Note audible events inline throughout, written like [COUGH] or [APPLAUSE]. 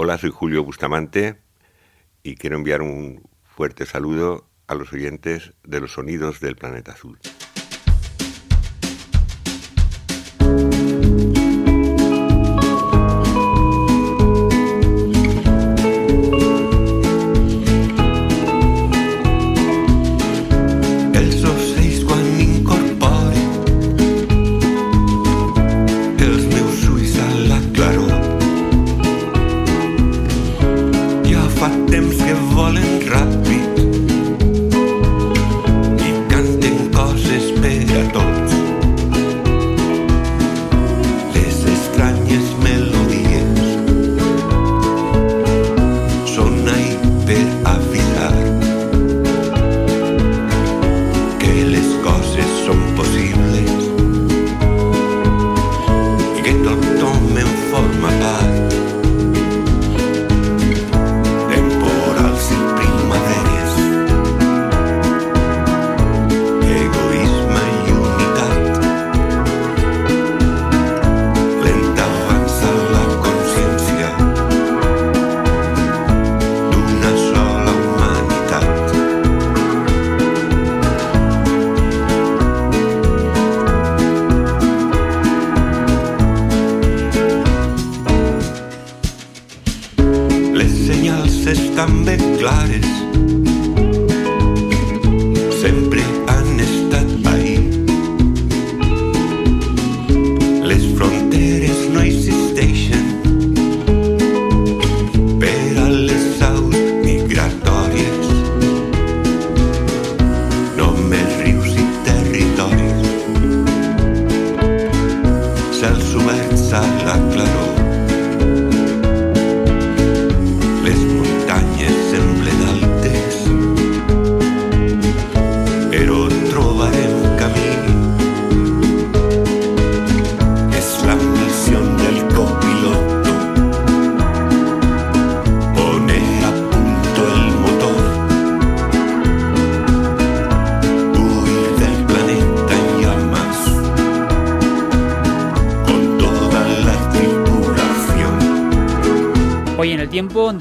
Hola, soy Julio Bustamante y quiero enviar un fuerte saludo a los oyentes de los sonidos del planeta azul.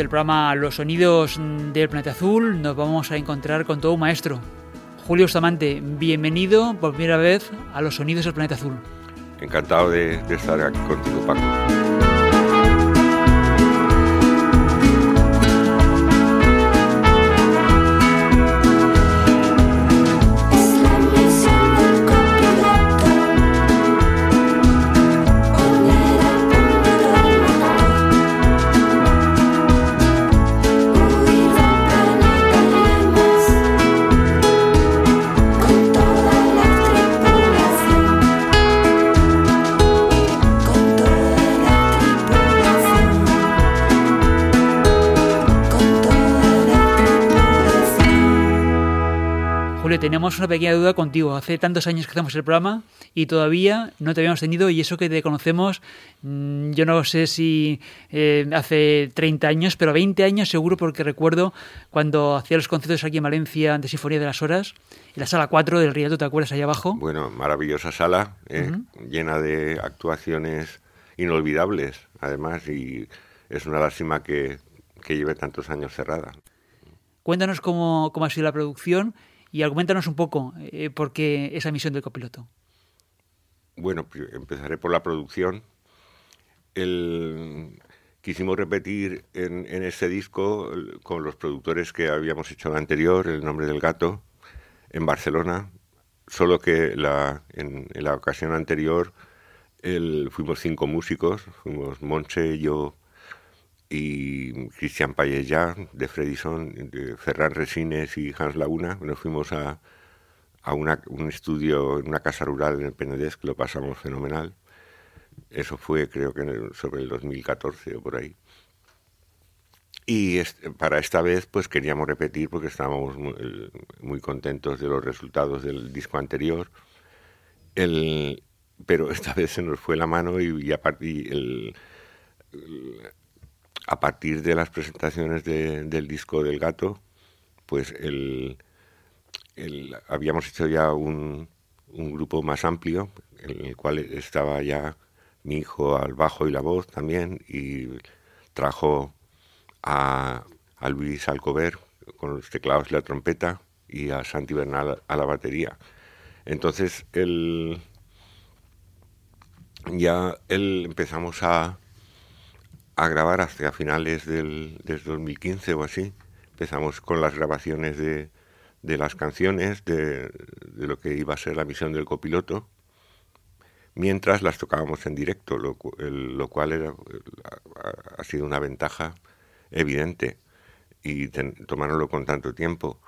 Del programa Los Sonidos del Planeta Azul nos vamos a encontrar con todo un maestro. Julio Bustamante, bienvenido por primera vez a Los Sonidos del Planeta Azul. Encantado de, de estar aquí contigo, Paco. Tenemos una pequeña duda contigo. Hace tantos años que hacemos el programa y todavía no te habíamos tenido y eso que te conocemos, mm, yo no sé si eh, hace 30 años, pero 20 años seguro porque recuerdo cuando hacía los conciertos aquí en Valencia de Sinfonía de las Horas, en la sala 4 del Rialto, ¿te acuerdas allá abajo? Bueno, maravillosa sala, eh, llena de actuaciones inolvidables, además, y es una lástima que, que lleve tantos años cerrada. Cuéntanos cómo, cómo ha sido la producción y argumentanos un poco eh, por qué esa misión del copiloto. Bueno, empezaré por la producción. quisimos repetir en, en este disco con los productores que habíamos hecho anterior, El nombre del gato, en Barcelona, solo que la, en, la ocasión anterior fuimos cinco músicos, fuimos Monche, yo, y Cristian Payella de Fredison, de Ferran Resines y Hans Laguna. Nos fuimos a, a un estudio en una casa rural en el Penedès, que lo pasamos fenomenal. Eso fue creo que sobre el 2014 o por ahí. Y para esta vez pues queríamos repetir porque estábamos muy, contentos de los resultados del disco anterior. El, pero esta vez se nos fue la mano y, a, partir, a partir de las presentaciones del disco del gato, pues el, habíamos hecho ya un, grupo más amplio, en el cual estaba ya mi hijo al bajo y la voz también, y trajo a, Luis Alcover con los teclados y la trompeta y a Santi Bernal a la batería. Entonces él, ya él empezamos a, a grabar hasta finales del, del, 2015 o así. Empezamos con las grabaciones de, de las canciones, de, lo que iba a ser la misión del copiloto mientras las tocábamos en directo, lo, cual ha, sido una ventaja evidente y tomárnoslo con tanto tiempo.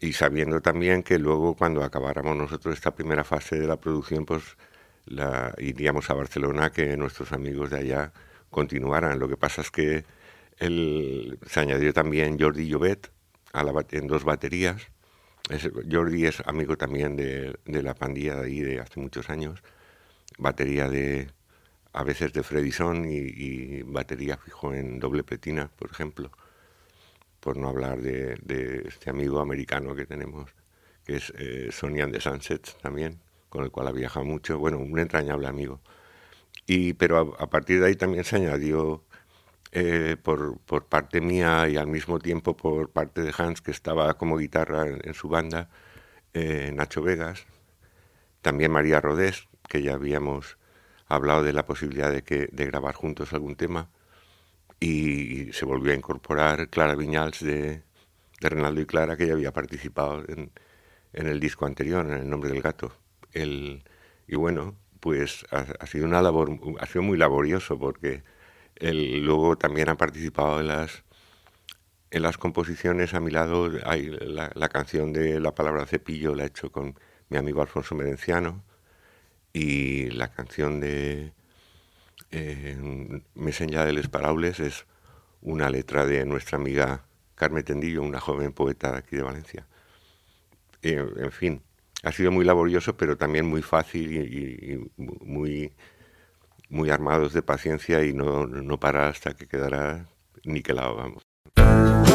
Y sabiendo también que luego cuando acabáramos nosotros esta primera fase de la producción, pues la, iríamos a Barcelona, que nuestros amigos de allá continuaran. Lo que pasa es que se añadió también Jordi Llobet a la, en dos baterías. Jordi es amigo también de, de la pandilla de ahí de hace muchos años batería de a veces de Fredison y, y, batería fijo en doble petina, por ejemplo, por no hablar de, este amigo americano que tenemos, que es eh, the Sunsets también, con el cual ha viajado mucho, bueno, un entrañable amigo. Y, pero a, partir de ahí también se añadió eh, por, por, parte mía y al mismo tiempo por parte de Hans, que estaba como guitarra en, su banda, eh, Nacho Vegas, también María Rodés, que ya habíamos hablado de la posibilidad de, que, de grabar juntos algún tema, y se volvió a incorporar Clara Viñals de, de Renaldo y Clara, que ya había participado en, en, el disco anterior, en El nombre del gato. Y bueno, pues ha, sido una labor, ha sido muy laborioso porque él luego también ha participado en las en las composiciones a mi lado hay la, canción de la palabra cepillo la he hecho con mi amigo Alfonso Merenciano y la canción de eh, Messenger de les Paraules es una letra de nuestra amiga Carmen Tendillo, una joven poeta aquí de Valencia. Eh, en fin, ha sido muy laborioso, pero también muy fácil y, muy, muy armados de paciencia y no, no parar hasta que quedará niquelado, vamos.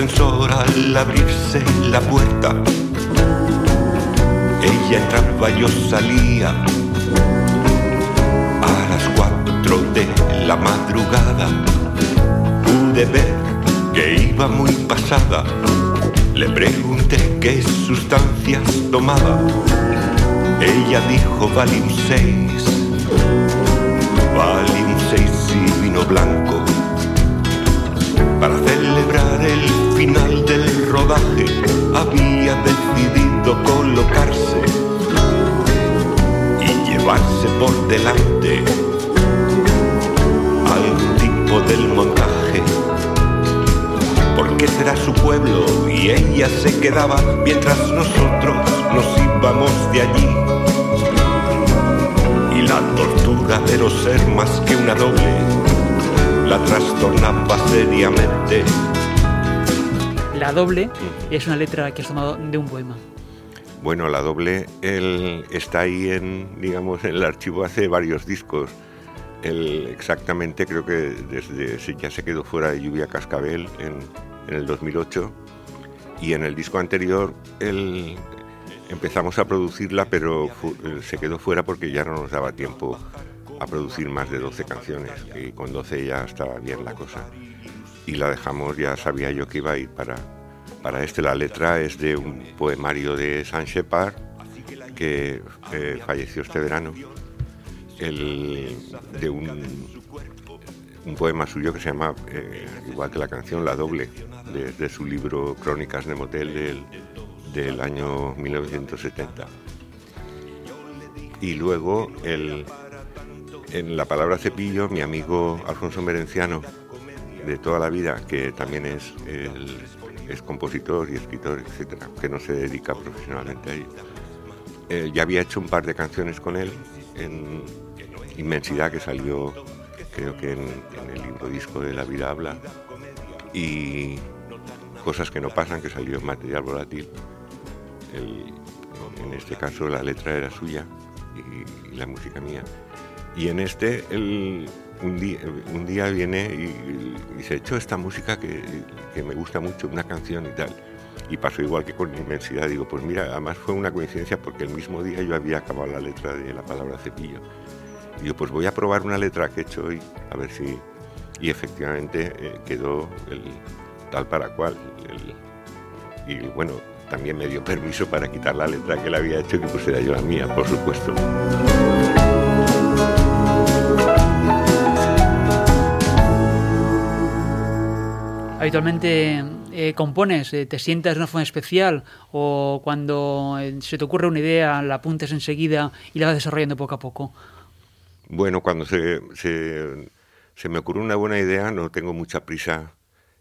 Al abrirse la puerta. Ella entraba, yo salía a las cuatro de la madrugada. Pude ver que iba muy pasada. Le pregunté qué sustancias tomaba. Ella dijo Valium 6, Valium 6 y vino blanco celebrar el final del rodaje había decidido colocarse y llevarse por delante al tipo del montaje. Porque será su pueblo y ella se quedaba mientras nosotros nos íbamos de allí. Y la tortura de no ser más que una doble la trastornaba seriamente. La doble es una letra que has tomado de un poema. Bueno, la doble él está ahí en, digamos, en el archivo hace varios discos. Él exactamente creo que desde ya se quedó fuera de Lluvia Cascabel en, el 2008 y en el disco anterior empezamos a producirla pero se quedó fuera porque ya no nos daba tiempo a producir más de 12 canciones, y con 12 ya estaba bien la cosa. Y la dejamos, ya sabía yo que iba a ir para, para este. La letra es de un poemario de San Shepard, que falleció este verano, el, de un, un poema suyo que se llama, eh, igual que la canción, La Doble, de, su libro Crónicas de Motel del, del año 1970. Y luego el, En la palabra cepillo, mi amigo Alfonso Merenciano, de toda la vida, que también es, es compositor y escritor, etcétera, que no se dedica profesionalmente a ello. ya había hecho un par de canciones con él en Inmensidad, que salió creo que en, el libro disco de La vida habla, y Cosas que no pasan, que salió en material volátil. en este caso la letra era suya y, la música mía. Y en este, un, día, viene y, se echó esta música que, me gusta mucho, una canción y tal y pasó igual que con inmensidad. Digo, pues mira, además fue una coincidencia porque el mismo día yo había acabado la letra de la palabra cepillo. Y yo, pues voy a probar una letra que he hecho hoy, a ver si. Y efectivamente eh, quedó el tal para cual. y bueno, también me dio permiso para quitar la letra que le había hecho y que pusiera yo la mía, por supuesto. Habitualmente eh, compones, eh, te sientas de una forma especial o cuando eh, se te ocurre una idea la apuntes enseguida y la vas desarrollando poco a poco? Bueno, cuando se, se, me ocurre una buena idea no tengo mucha prisa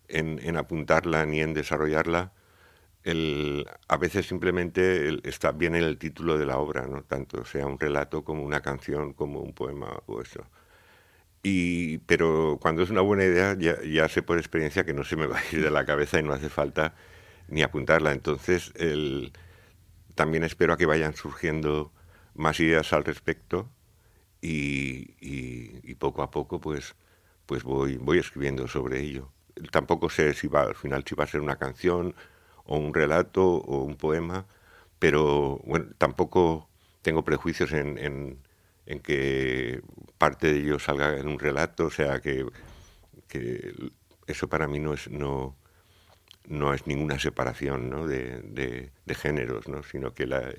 en, apuntarla ni en desarrollarla. A veces simplemente está bien en el título de la obra, no tanto sea un relato como una canción, como un poema o eso. Y, pero cuando es una buena idea, ya, sé por experiencia que no se me va a ir de la cabeza y no hace falta ni apuntarla. Entonces, también espero a que vayan surgiendo más ideas al respecto y, poco a poco pues, pues voy, voy escribiendo sobre ello. Tampoco sé si va, al final si va a ser una canción o un relato o un poema, pero bueno, tampoco tengo prejuicios en en que parte de ello salga en un relato, o sea que, eso para mí no es, no, no es ninguna separación ¿no? de, géneros, ¿no? sino que la,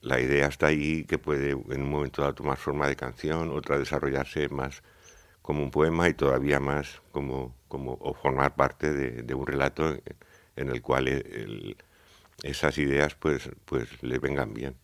la, idea está ahí que puede en un momento dado tomar forma de canción, otra desarrollarse más como un poema y todavía más como, como o formar parte de, un relato en el cual esas ideas pues, pues le vengan bien.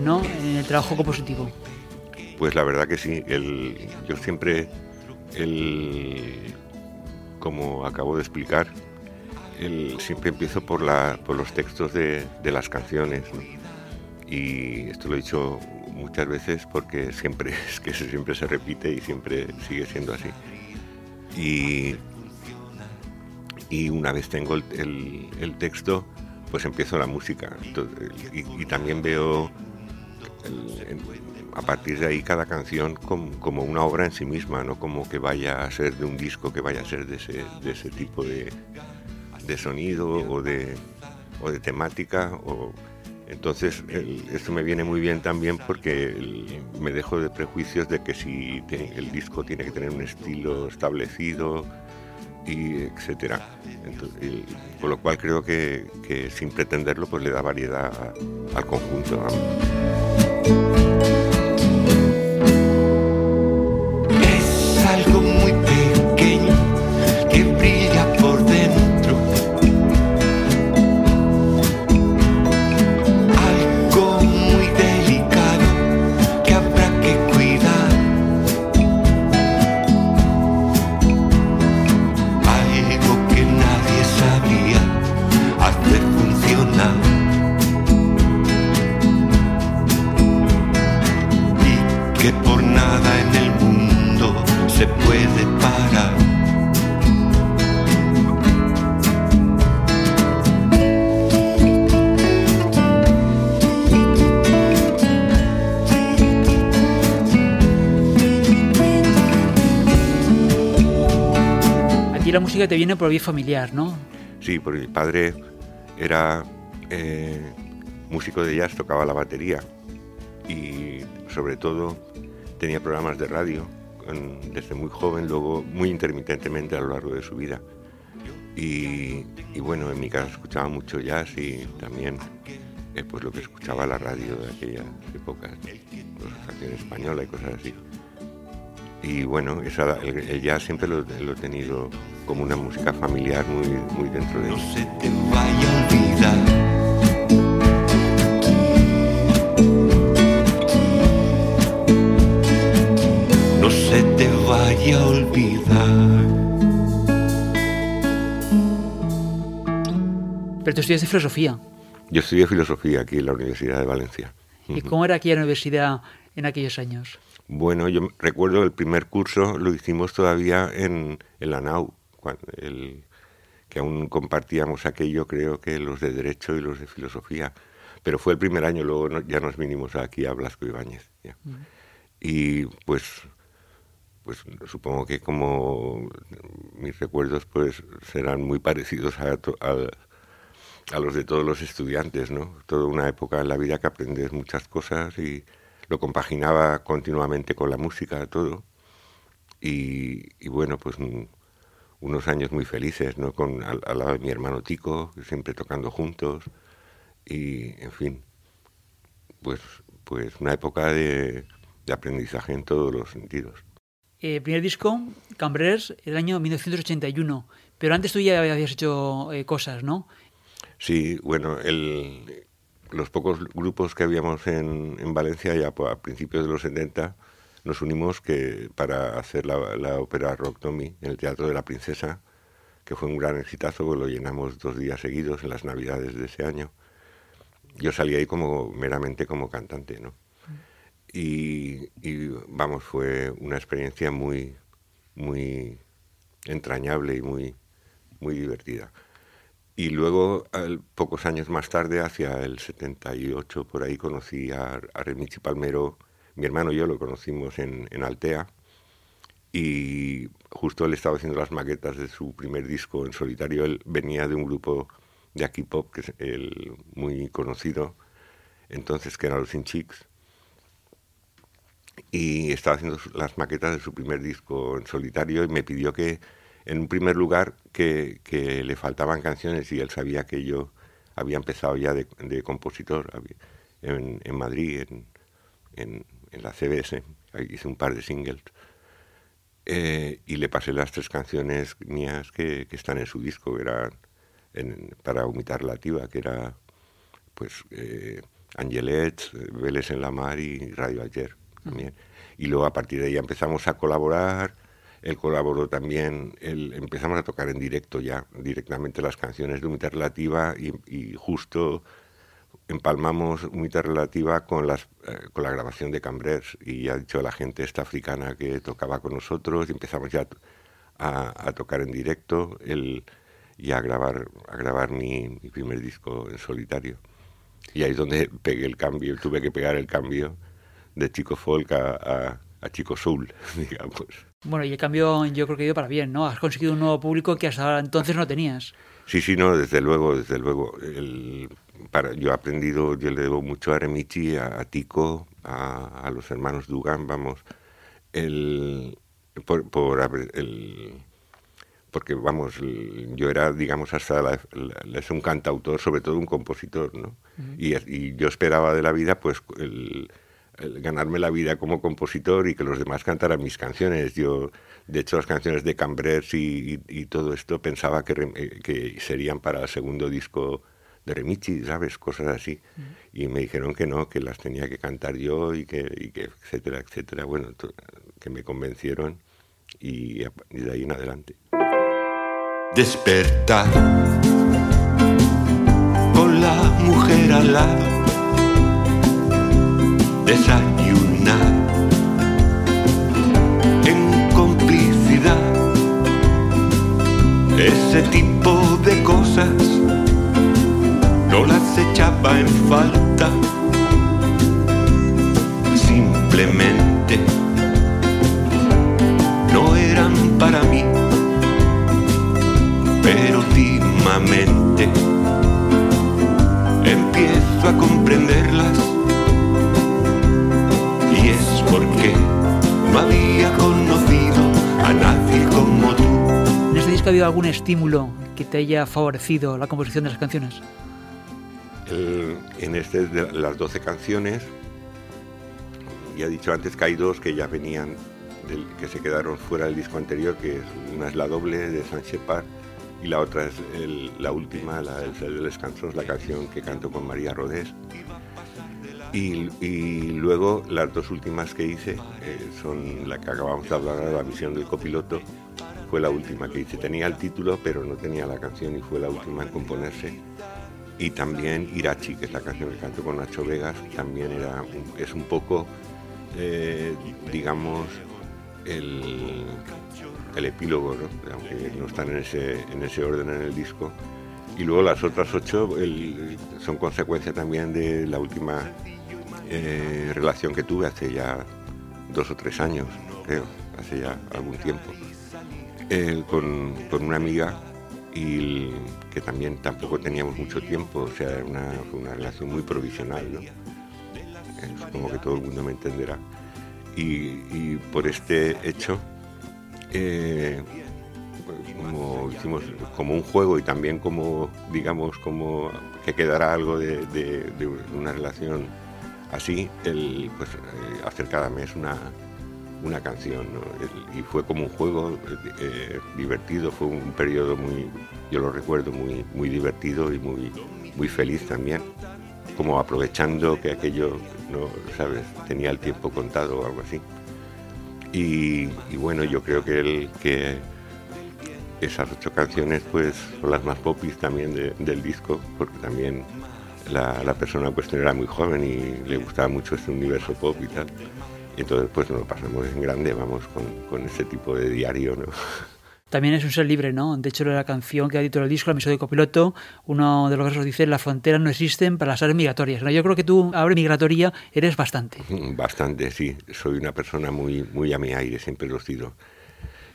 En el trabajo compositivo. Pues la verdad que sí. El, yo siempre, el, como acabo de explicar, siempre empiezo por, la, por los textos de, de las canciones. Y esto lo he dicho muchas veces porque siempre [LAUGHS] es que siempre se repite y siempre sigue siendo así. Y, y una vez tengo el, el, texto, pues empiezo la música. y, también veo a partir de ahí cada canción como, como, una obra en sí misma, no como que vaya a ser de un disco, que vaya a ser de ese, de ese tipo de, de sonido o de, o de temática. O, entonces, esto me viene muy bien también porque me dejo de prejuicios de que si el disco tiene que tener un estilo establecido, y etcétera. por lo cual creo que, sin pretenderlo pues le da variedad al conjunto. Es algo música te viene por vía familiar, ¿no? Sí, porque mi padre era eh, músico de jazz, tocaba la batería y sobre todo tenía programas de radio desde muy joven, luego muy intermitentemente a lo largo de su vida. Y, bueno, en mi casa escuchaba mucho jazz y también eh, pues lo que escuchaba la radio de aquellas épocas, pues, canción española y cosas así. Y bueno, el, jazz siempre lo, he tenido como una música familiar muy, muy dentro de mí. No se te vaya a olvidar se te vaya a olvidar. Pero tú estudiaste filosofía. Yo estudié filosofía aquí en la Universidad de Valencia. ¿Y cómo era aquella universidad en aquellos años? Bueno, yo recuerdo el primer curso lo hicimos todavía en, la NAU, el, que aún compartíamos aquello, creo que los de Derecho y los de Filosofía. Pero fue el primer año, luego ya nos vinimos aquí a Blasco Ibáñez. Y pues pues supongo que como mis recuerdos pues serán muy parecidos a, a, los de todos los estudiantes, ¿no? Toda una época en la vida que aprendes muchas cosas y lo compaginaba continuamente con la música, todo. Y, bueno, pues unos años muy felices, ¿no? Con, al, lado de mi hermano Tico, siempre tocando juntos. Y, en fin, pues, pues una época de aprendizaje en todos los sentidos. Eh, primer disco, Cambrers, el año 1981. Pero antes tú ya habías hecho eh, cosas, ¿no? Sí, bueno, el, los pocos grupos que habíamos en, en Valencia ya a principios de los 70 nos unimos que para hacer la, la ópera Rock Tommy en el Teatro de la Princesa, que fue un gran exitazo, lo llenamos dos días seguidos en las Navidades de ese año. Yo salí ahí como meramente como cantante, ¿no? Y, vamos, fue una experiencia muy, muy entrañable y muy, muy divertida. Y luego, pocos años más tarde, hacia el 78, por ahí conocí a, a Remichi Palmero. Mi hermano y yo lo conocimos en, en, Altea. Y justo él estaba haciendo las maquetas de su primer disco en solitario. Él venía de un grupo de aquí pop, que es el muy conocido, entonces que era los In Chicks y estaba haciendo las maquetas de su primer disco en solitario y me pidió que, en un primer lugar, que, que le faltaban canciones y él sabía que yo había empezado ya de, de compositor en, en Madrid, en, en, en, la CBS, hice un par de singles. Eh, y le pasé las tres canciones mías que, que están en su disco, que eran para Humitar Relativa, que era pues eh, Angelet, Vélez en la Mar y Radio Ayer también. Y luego a partir de ahí empezamos a colaborar, él colaboró también, él, empezamos a tocar en directo ya, directamente las canciones de Unidad Relativa y, justo empalmamos Unidad Relativa con, las, eh, con la grabación de Cambrers y ha dicho la gente esta africana que tocaba con nosotros y empezamos ya a, a tocar en directo y a grabar, a grabar mi, mi primer disco en solitario. Y ahí es donde pegué el cambio, tuve que pegar el cambio de chico folk a, chico soul, [LAUGHS] digamos. Bueno, y el cambio yo creo que ha ido para bien, ¿no? Has conseguido un nuevo público que hasta entonces no tenías. Sí, sí, no, desde luego, desde luego. El, para, yo he aprendido, yo le debo mucho a Remichi, a, Tico, a, los hermanos Dugan, vamos, el, por, por el, porque vamos, yo era, digamos, hasta la, es un cantautor, sobre todo un compositor, ¿no? y, y, yo esperaba de la vida, pues, el, ganarme la vida como compositor y que los demás cantaran mis canciones. Yo, de hecho, las canciones de Cambrers y, todo esto pensaba que, eh, que, serían para el segundo disco de Remichi, ¿sabes? Cosas así. Y me dijeron que no, que las tenía que cantar yo y que, y que etcétera, etcétera. Bueno, que me convencieron y, y de ahí en adelante. Despertar con la mujer al lado desayunar en complicidad. Ese tipo de cosas no las echaba en falta. Simplemente no eran para mí, pero últimamente empiezo a comprenderlas porque no había conocido a nadie como tú. ¿En este disco ha habido algún estímulo que te haya favorecido la composición de las canciones? El- en este, de las 12 canciones, ya he dicho antes que hay dos que ya venían, del, que se quedaron fuera del disco anterior, que es, una es la doble de San Shepard y la otra es el- la última, la el de los la canción que canto con María Rodés. Y, luego las dos últimas que hice eh, son la que acabamos de hablar, la misión del copiloto, fue la última que hice. Tenía el título, pero no tenía la canción y fue la última en componerse y también Irachi, que es la canción que canto con Nacho Vegas, también era es un poco, eh, digamos, el, el epílogo, ¿no? aunque no están en ese, en ese orden en el disco. Y luego las otras ocho el- son consecuencia también de la última eh, relación que tuve hace ya dos o tres años, creo, hace ya algún tiempo, eh, con, con una amiga y que también tampoco teníamos mucho tiempo, o sea, era una, una relación muy provisional, ¿no? Eh, supongo que todo el mundo me entenderá. Y, y por este hecho, eh, como hicimos como un juego y también como, digamos, como que quedara algo de, de- de una relación así, el, pues eh, hacer cada mes una, una canción y fue como un juego eh, eh, divertido fue un periodo muy yo lo recuerdo muy muy divertido y muy muy feliz también como aprovechando que aquello no sabes tenía el tiempo contado o algo así. Y, bueno yo creo que el que esas ocho canciones pues son las más popis también de- del disco porque también la, la persona en cuestión era muy joven y le gustaba mucho este universo pop y tal y entonces pues nos lo pasamos en grande vamos con, con ese tipo de diario ¿no? [LAUGHS] También es un ser libre, ¿no? De hecho, la canción que ha título el disco, la misión de copiloto, uno de los versos dice, las fronteras no existen para las aves migratorias. ¿no? Yo creo que tú, ahora migratoria, eres bastante. [LAUGHS] Bastante, sí. Soy una persona muy, muy a mi aire, siempre lo he sido.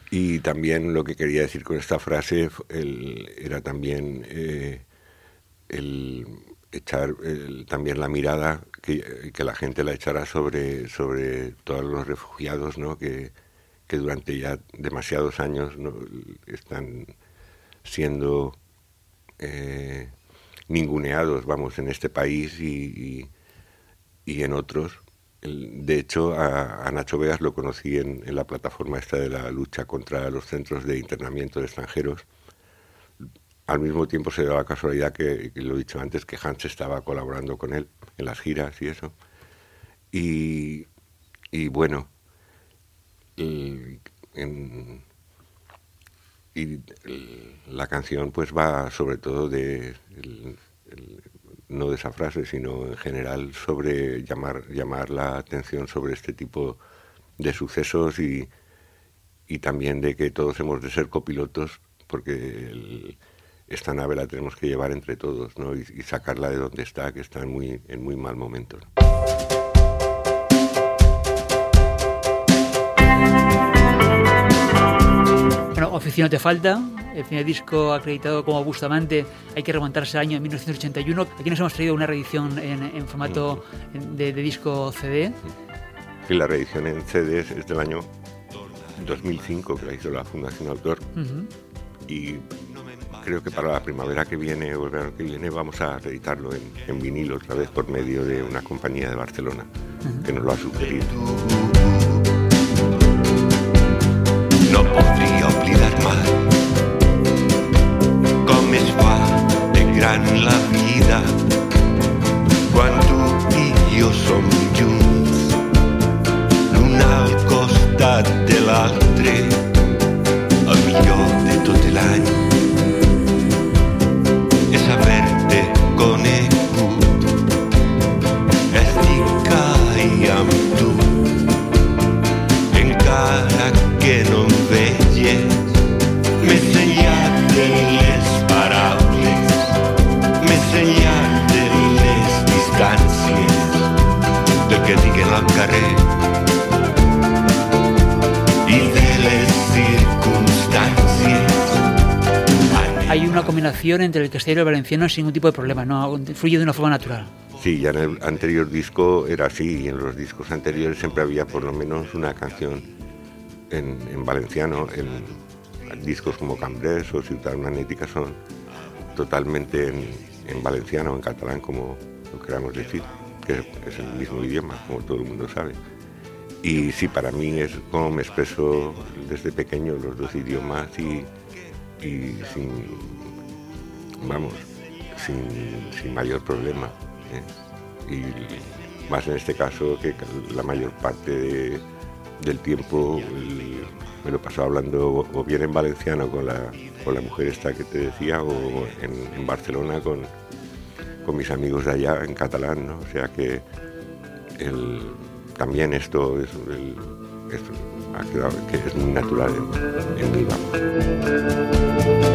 Y también lo que quería decir con esta frase el- era también eh, el echar también la mirada que, que la gente la echara sobre, sobre todos los refugiados ¿no? que, que durante ya demasiados años ¿no? están siendo eh, ninguneados, vamos, en este país y, y- en otros. De hecho, a, a Nacho Vegas lo conocí en, en la plataforma esta de la lucha contra los centros de internamiento de extranjeros. Al mismo tiempo se dio la casualidad que, lo he dicho antes, que Hans estaba colaborando con él en las giras y eso. Y, y bueno, y, el- la canción pues va sobre todo de no de esa frase sino en general sobre llamar llamar la atención sobre este tipo de sucesos y, y también de que todos hemos de ser copilotos porque el- esta nave la tenemos que llevar entre todos ¿no? y, y sacarla de donde está que está en muy en muy mal momento Bueno, oficio no te falta. El primer disco acreditado como Bustamante, hay que remontarse al año 1981. Aquí nos hemos traído una reedición en, en formato de, de disco CD. y la reedición en CDs es del año 2005 que la hizo la Fundación Autor y creo que para la primavera que viene o el verano que viene vamos a reeditarlo en, en vinilo otra vez por medio de una compañía de Barcelona que nos lo ha sugerido. No podria oblidar mai com es fa de gran la vida. Quan tu i jo som junts l'un al costat de l'altre el millor de tot l'any és haver-te combinación entre el castellano y el valenciano sin ningún tipo de problema, no fluye de una forma natural. Sí, ya en el anterior disco era así y en los discos anteriores siempre había por lo menos una canción en, valenciano, en discos como Cambrés o Ciudad Magnética son totalmente en, en valenciano en catalán, como lo queramos decir, que es el mismo idioma, como todo el mundo sabe. Y sí, para mí es como me expreso desde pequeño los dos idiomas y, sin, vamos, sin, mayor problema. ¿eh? Y más en este caso que la mayor parte del tiempo me lo paso hablando o bien en valenciano con la, con la mujer esta que te decía o en, Barcelona con, con, mis amigos de allá en catalán, ¿no? O sea que también esto es, ha quedado, que es muy natural en, en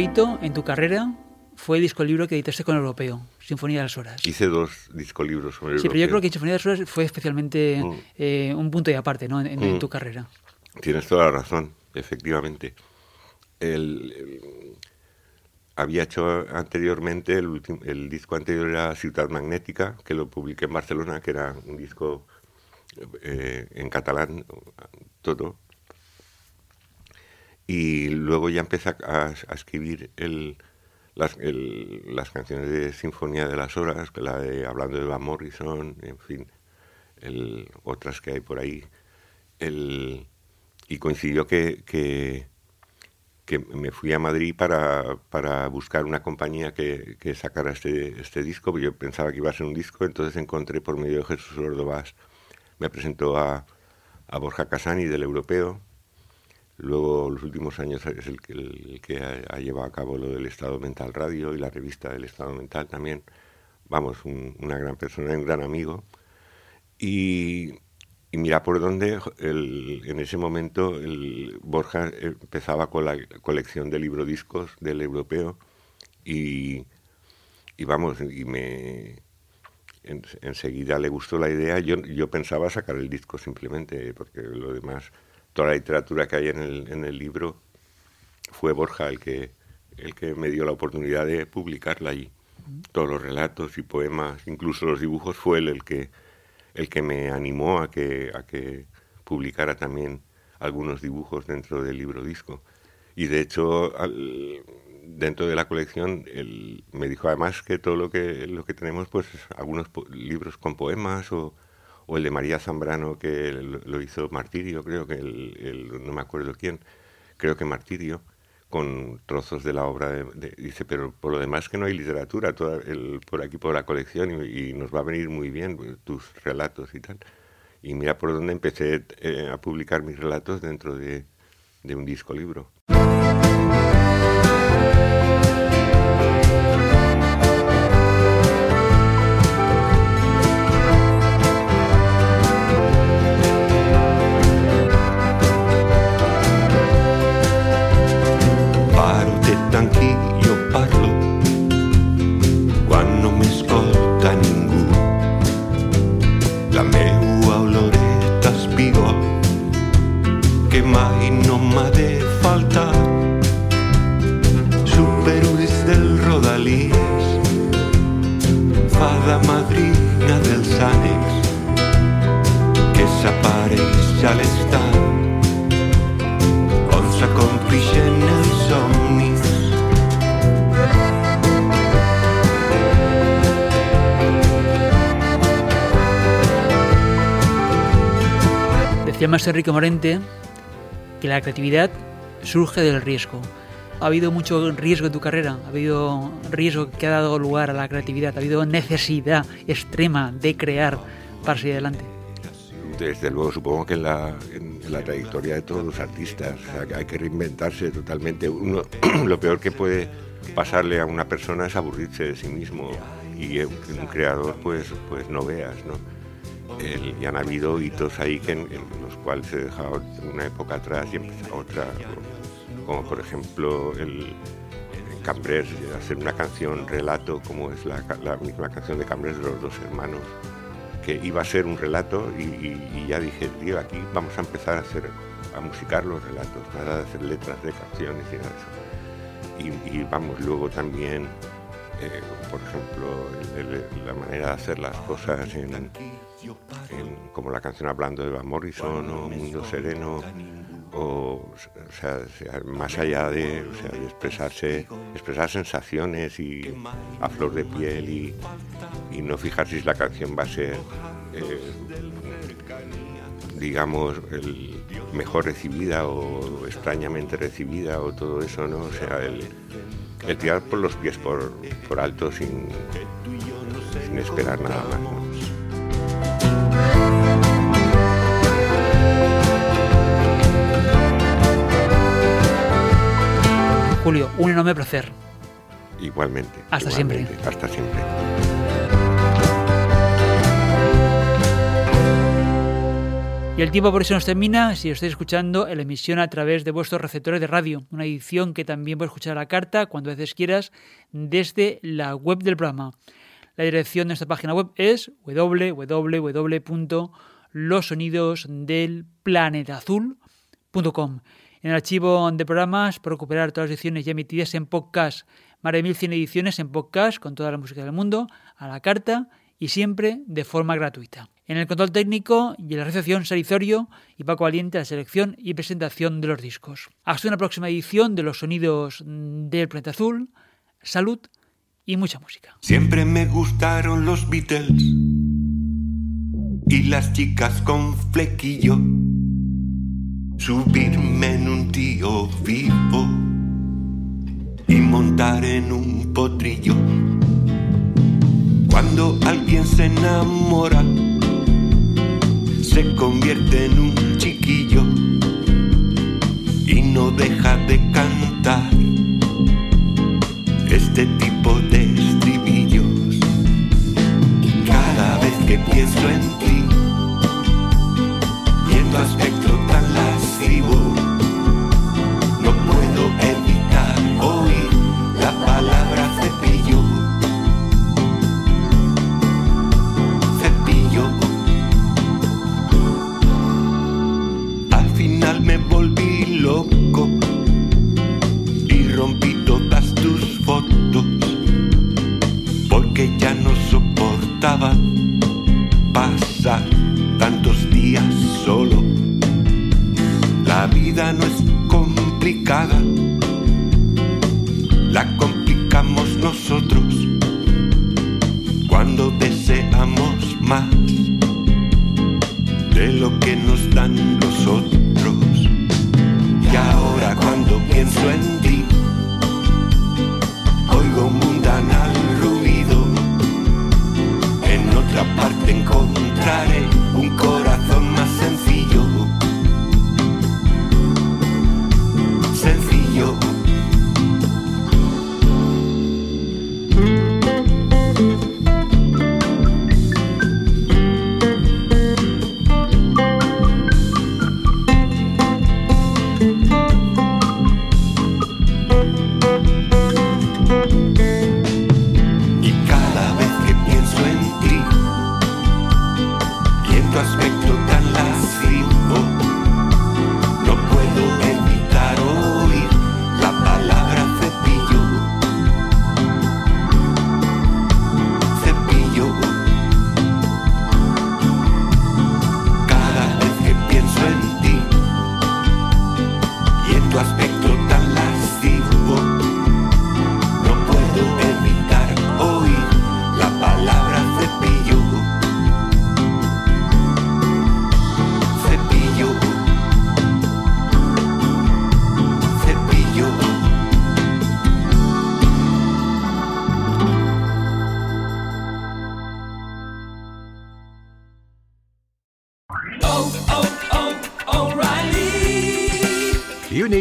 hito en tu carrera fue el disco libro que editaste con Europeo, Sinfonía de las Horas. Hice dos discolibros el Sí, pero yo creo que Sinfonía de las Horas fue especialmente mm. eh, un punto de aparte ¿no? en, mm. tu carrera. Tienes toda la razón, efectivamente. había hecho anteriormente, el, el, disco anterior era Ciudad Magnética, que lo publiqué en Barcelona, que era un disco eh, en catalán, todo, y luego ya empecé a, escribir las, canciones de Sinfonía de las Horas, la de Hablando de Van Morrison, en fin, otras que hay por ahí. y coincidió que, me fui a Madrid para, buscar una compañía que, sacara este, este disco, yo pensaba que iba a ser un disco, entonces encontré por medio de Jesús Ordovás, me presentó a Borja Casani del Europeo, Luego, los últimos años es el que, el que ha, llevado a cabo lo del Estado Mental Radio y la revista del Estado Mental también. Vamos, una gran persona, un gran amigo. Y, mira por dónde en ese momento el Borja empezaba con la colección de librodiscos del europeo y, vamos, y me enseguida le gustó la idea. Yo, yo pensaba sacar el disco simplemente, porque lo demás toda la literatura que hay en el, en el libro fue Borja el que, el que me dio la oportunidad de publicarla allí. Todos los relatos y poemas, incluso los dibujos, fue él el que, el que me animó a que, a que publicara también algunos dibujos dentro del libro disco. Y de hecho, dentro de la colección, él me dijo además que todo lo que, lo que tenemos, pues algunos libros con poemas o, o el de María Zambrano que lo hizo Martirio, creo que el, no me acuerdo quién, creo que Martirio, con trozos de la obra. dice, pero por lo demás que no hay literatura toda el, por aquí por la colección y, nos va a venir muy bien pues, tus relatos y tal. Y mira por dónde empecé eh, a publicar mis relatos dentro de, de un disco libro. Enrique Morente que la creatividad surge del riesgo. Ha habido mucho riesgo en tu carrera, ha habido riesgo que ha dado lugar a la creatividad, ha habido necesidad extrema de crear para seguir adelante. Desde luego, supongo que en la, en la trayectoria de todos los artistas o sea, hay que reinventarse totalmente. Uno, [CLEARS THROAT] lo peor que puede pasarle a una persona es aburrirse de sí mismo y un, un creador pues, pues no veas, ¿no? El, y han habido hitos ahí que en, los cuales se dejaba una época atrás y empezaba otra, como por ejemplo el, el Cambrers, hacer una canción relato como es la, misma canción de Cambrers de los dos hermanos, que iba a ser un relato y, ya dije, tío, aquí vamos a empezar a hacer, a musicar los relatos, nada de hacer letras de canciones y nada de eso. Y, vamos, luego también, eh, por ejemplo, la manera de hacer las cosas en, en, como la canción hablando de Van Morrison o Mundo Sereno, o, o sea, más allá de, o sea, de expresarse, expresar sensaciones y a flor de piel y, y no fijarse si la canción va a ser, eh, digamos, el mejor recibida o extrañamente recibida o todo eso, ¿no? O sea, el, el tirar por los pies por, por alto sin, sin esperar nada más. ¿no? Julio, un enorme placer. Igualmente. Hasta igualmente, siempre. Hasta siempre. Y el tiempo por eso nos termina si estáis escuchando la emisión a través de vuestros receptores de radio, una edición que también puedes escuchar a la carta cuando veces quieras desde la web del programa. La dirección de nuestra página web es www.losonidosdelplanetazul.com. En el archivo de programas, por recuperar todas las ediciones ya emitidas en podcast, más de 1100 ediciones en podcast con toda la música del mundo, a la carta y siempre de forma gratuita. En el control técnico y en la recepción Sarizorio y Paco Valiente la selección y presentación de los discos. Hasta una próxima edición de los sonidos del planeta azul. Salud y mucha música. Siempre me gustaron los Beatles y las chicas con flequillo. Subirme en un tío vivo y montar en un potrillo. Cuando alguien se enamora, se convierte en un chiquillo y no deja de cantar este tipo de estribillos. Cada vez que pienso en ti y en tu aspecto